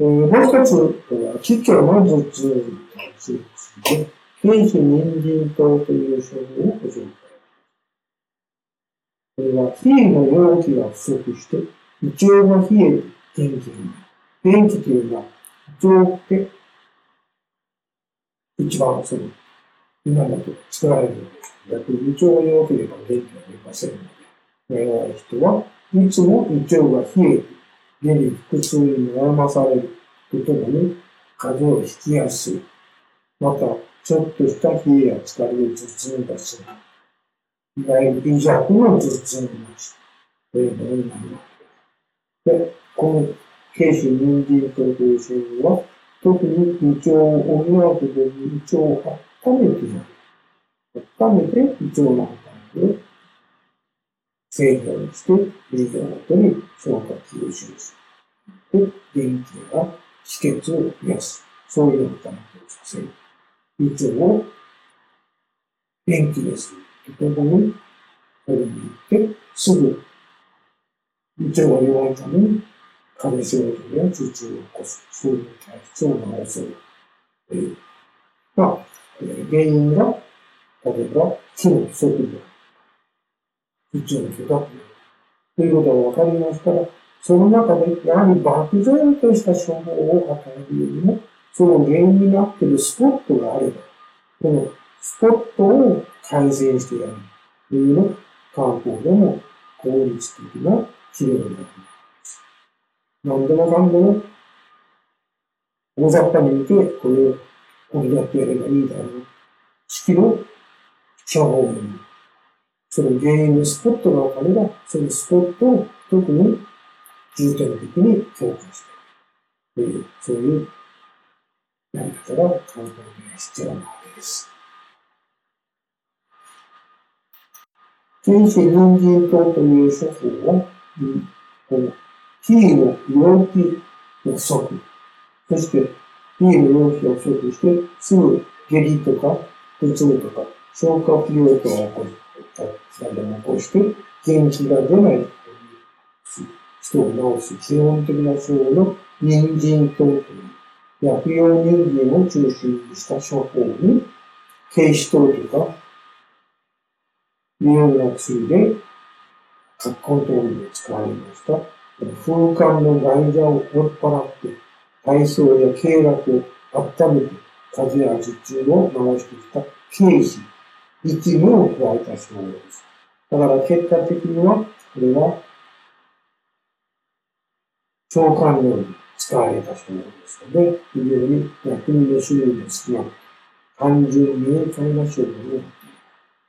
えー、もう一つは、気境の頭痛に関する薬で、経費人参糖という処方をご紹介。これは、冷えの容器が不足して、胃腸が冷えて元気になる。元気というのは、胃腸って一番その、今だと作られるんです逆に胃腸が弱ければ元気が出ませんので、弱い人はいつも胃腸が冷えて、下痢腹痛に悩まされるとともに、風邪をひきやすい。また、ちょっとした冷えや疲れで頭痛がする。いわゆる微弱の頭痛がする。というものになります。で、この、軽視人参という成分は、特に胃腸を補うことに胃腸を温めてやる。温めて胃腸の働きを制御して、栄養ごとに消化吸収する。で、元気や止血を増やす。そういう働きをさせる。胃腸を元気にする。とともに、これに行って、すぐ、胃腸が弱いために、風邪症状や頭痛を起こす。そういう体質を治せる。という。まあ、原因が、例えば、気の不足で、胃腸の不活ということが分かりますから、その中で、やはり漠然とした処方を与えるよりも、その原因になっているスポットがあれば、このスポットを改善してやるというのが、漢方でも効率的な治療になります。何でもかんでも、大雑把に見て、これを補ってやればいいだろう。式の処方に。その原因のスポットが分かれば、そのスポットを特に重点的に強化していく。という、そういうやり方が考えに必要なわけです。原始人参糖という処方は、このキーの容器の不足。そして、キーの容器が不足して、すぐ下痢とか、頭痛とか、消化不良とか起こしたり起こして、元気が出ない人を治す基本的な症の人参という薬用人参を中心にした処方に、軽視糖とか、匂いの薬で、コントロールで使われました。風管の外座を追っ払って、体操や経絡を温めて、風や頭痛を治してきた経費、一部を加えた症状です。だから結果的には、これは、腸管量に使われた症状ですので、非常に薬味の種類の少なく、単純明快な症状になっ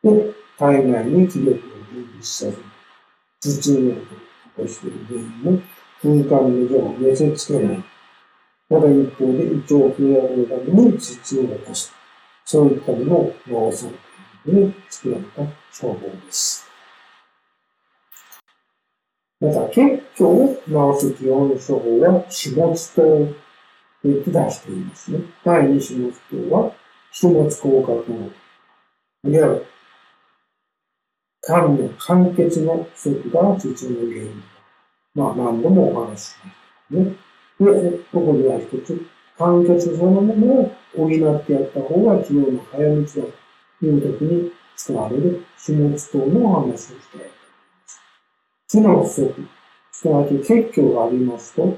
ている。で、体内に気力を分泌さず、頭痛を起こしている原因も、空間の上を見せつけない。また一方で、胃腸を増やるために頭痛を起こす。そういったものを脳臓というに作られた処方です。また、結虚を治す基本処方は、始末糖と言って出していますね。第二始末糖は、始末効果糖。あるいは、肝の間欠の不足が頭痛の原因。まあ何度もお話ししましたね。で、ここでは一つ、間欠そのものを補ってやった方が治療の早道だという時に使われる始末等のお話をしたいと思います。知の不足、すなわち血虚がありますと、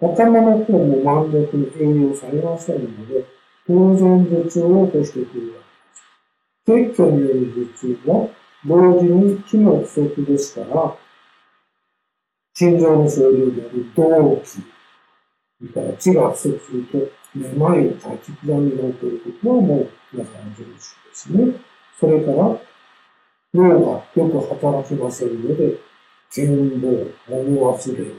頭の方も満足に栄養されませんので、当然頭痛を起こしてくるわけです。血虚による頭痛は、同時に気の不足ですから、心臓の症状である動悸、それから血が不足すると、めまい、立ち刻みが起こることはもう皆さんご存知ですね。それから、脳がよく働きませんので、健忘、物忘れをする。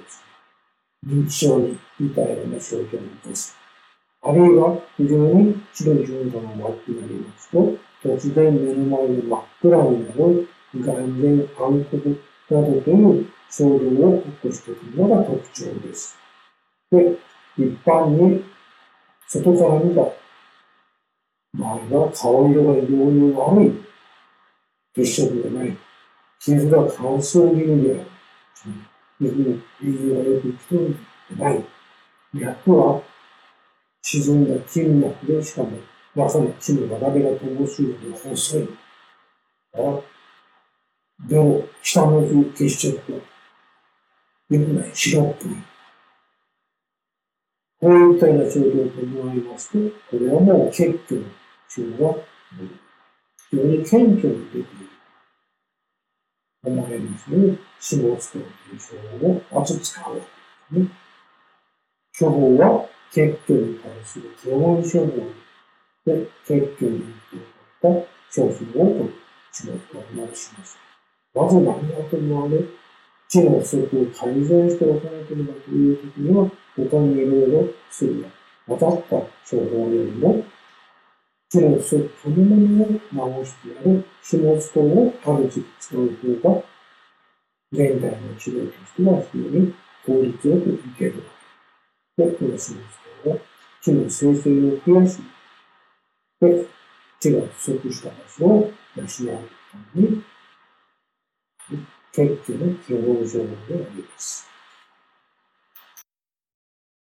認知症に似たような症状を起こす。あるいは、非常に血の循環が悪くなりますと、突然目の前に真っ暗になる、眼前暗黒などという症状を起こしているのが特徴です。で、一般に外から見た。周りは顔色が異様に悪い、血色がない、皮膚が乾燥気味である、皮膚の栄養がよく来てない、脈は沈んだ筋脈で、しかも、まさに血の流れが乏しいので細い。でも、下の血色が、よくない、白っぽい。こういったような症状と思われますと、これはもう血虚の症が、非常に顕著に出ている。思われますので、死亡つくという症をまず使うわけですね。処方は、血虚に対する基本処方で、血虚によった商品を取る仕事を直します。まず何がともあれ、知の不足を改善しておかなければというときには、他にいろいろ薬が当たった。処方よりも、知の不足そのものを直してやる。始末等をある時使う方が、現代の治療としては非常に効率よくいける。わけで、この始末等は、知の生成を増やし、で、知が不足した場所を養うために、結局の基本情報であります。